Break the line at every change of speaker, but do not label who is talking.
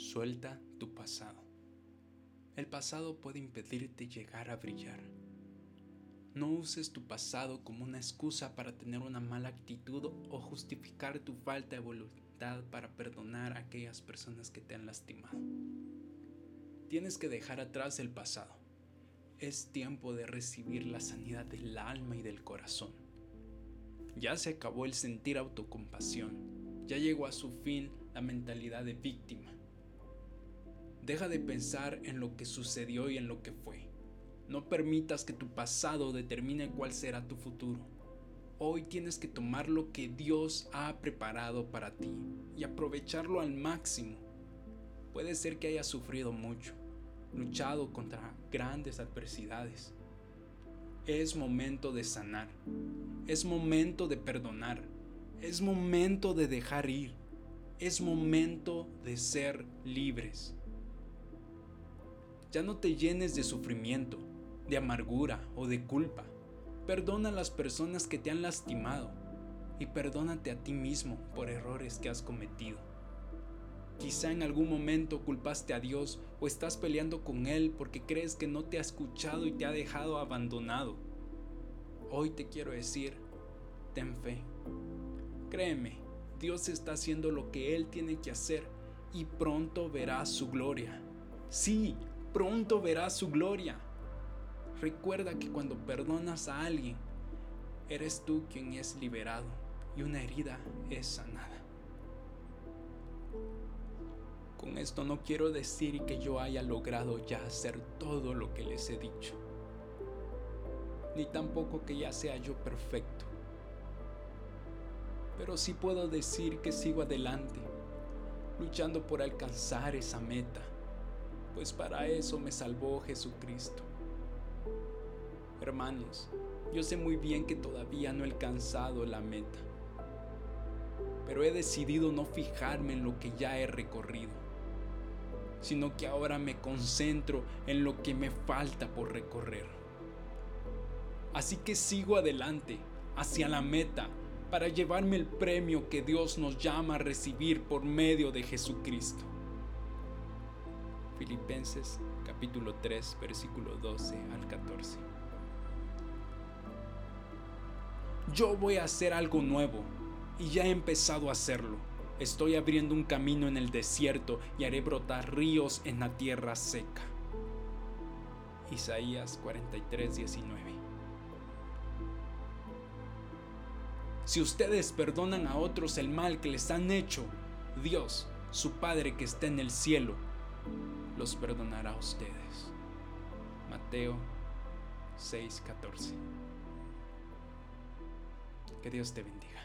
Suelta tu pasado. El pasado puede impedirte llegar a brillar. No uses tu pasado como una excusa para tener una mala actitud o justificar tu falta de voluntad para perdonar a aquellas personas que te han lastimado. Tienes que dejar atrás el pasado. Es tiempo de recibir la sanidad del alma y del corazón. Ya se acabó el sentir autocompasión. Ya llegó a su fin la mentalidad de víctima. Deja de pensar en lo que sucedió y en lo que fue. No permitas que tu pasado determine cuál será tu futuro. Hoy tienes que tomar lo que Dios ha preparado para ti y aprovecharlo al máximo. Puede ser que hayas sufrido mucho, luchado contra grandes adversidades. Es momento de sanar. Es momento de perdonar. Es momento de dejar ir. Es momento de ser libres. Ya no te llenes de sufrimiento, de amargura o de culpa. Perdona a las personas que te han lastimado y perdónate a ti mismo por errores que has cometido. Quizá en algún momento culpaste a Dios o estás peleando con Él porque crees que no te ha escuchado y te ha dejado abandonado. Hoy te quiero decir, ten fe. Créeme, Dios está haciendo lo que Él tiene que hacer y pronto verás su gloria. Sí, pronto verás su gloria. Recuerda que cuando perdonas a alguien, eres tú quien es liberado y una herida es sanada. Con esto no quiero decir que yo haya logrado ya hacer todo lo que les he dicho, ni tampoco que ya sea yo perfecto. Pero sí puedo decir que sigo adelante, luchando por alcanzar esa meta pues para eso me salvó Jesucristo. Hermanos, yo sé muy bien que todavía no he alcanzado la meta, pero he decidido no fijarme en lo que ya he recorrido, sino que ahora me concentro en lo que me falta por recorrer. Así que sigo adelante, hacia la meta, para llevarme el premio que Dios nos llama a recibir por medio de Jesucristo. Filipenses capítulo 3 versículo 12 al 14. Yo voy a hacer algo nuevo y ya he empezado a hacerlo. Estoy abriendo un camino en el desierto y haré brotar ríos en la tierra seca. Isaías 43, 19. Si ustedes perdonan a otros el mal que les han hecho, Dios, su Padre que está en el cielo, los perdonará a ustedes. Mateo 6:14. Que Dios te bendiga.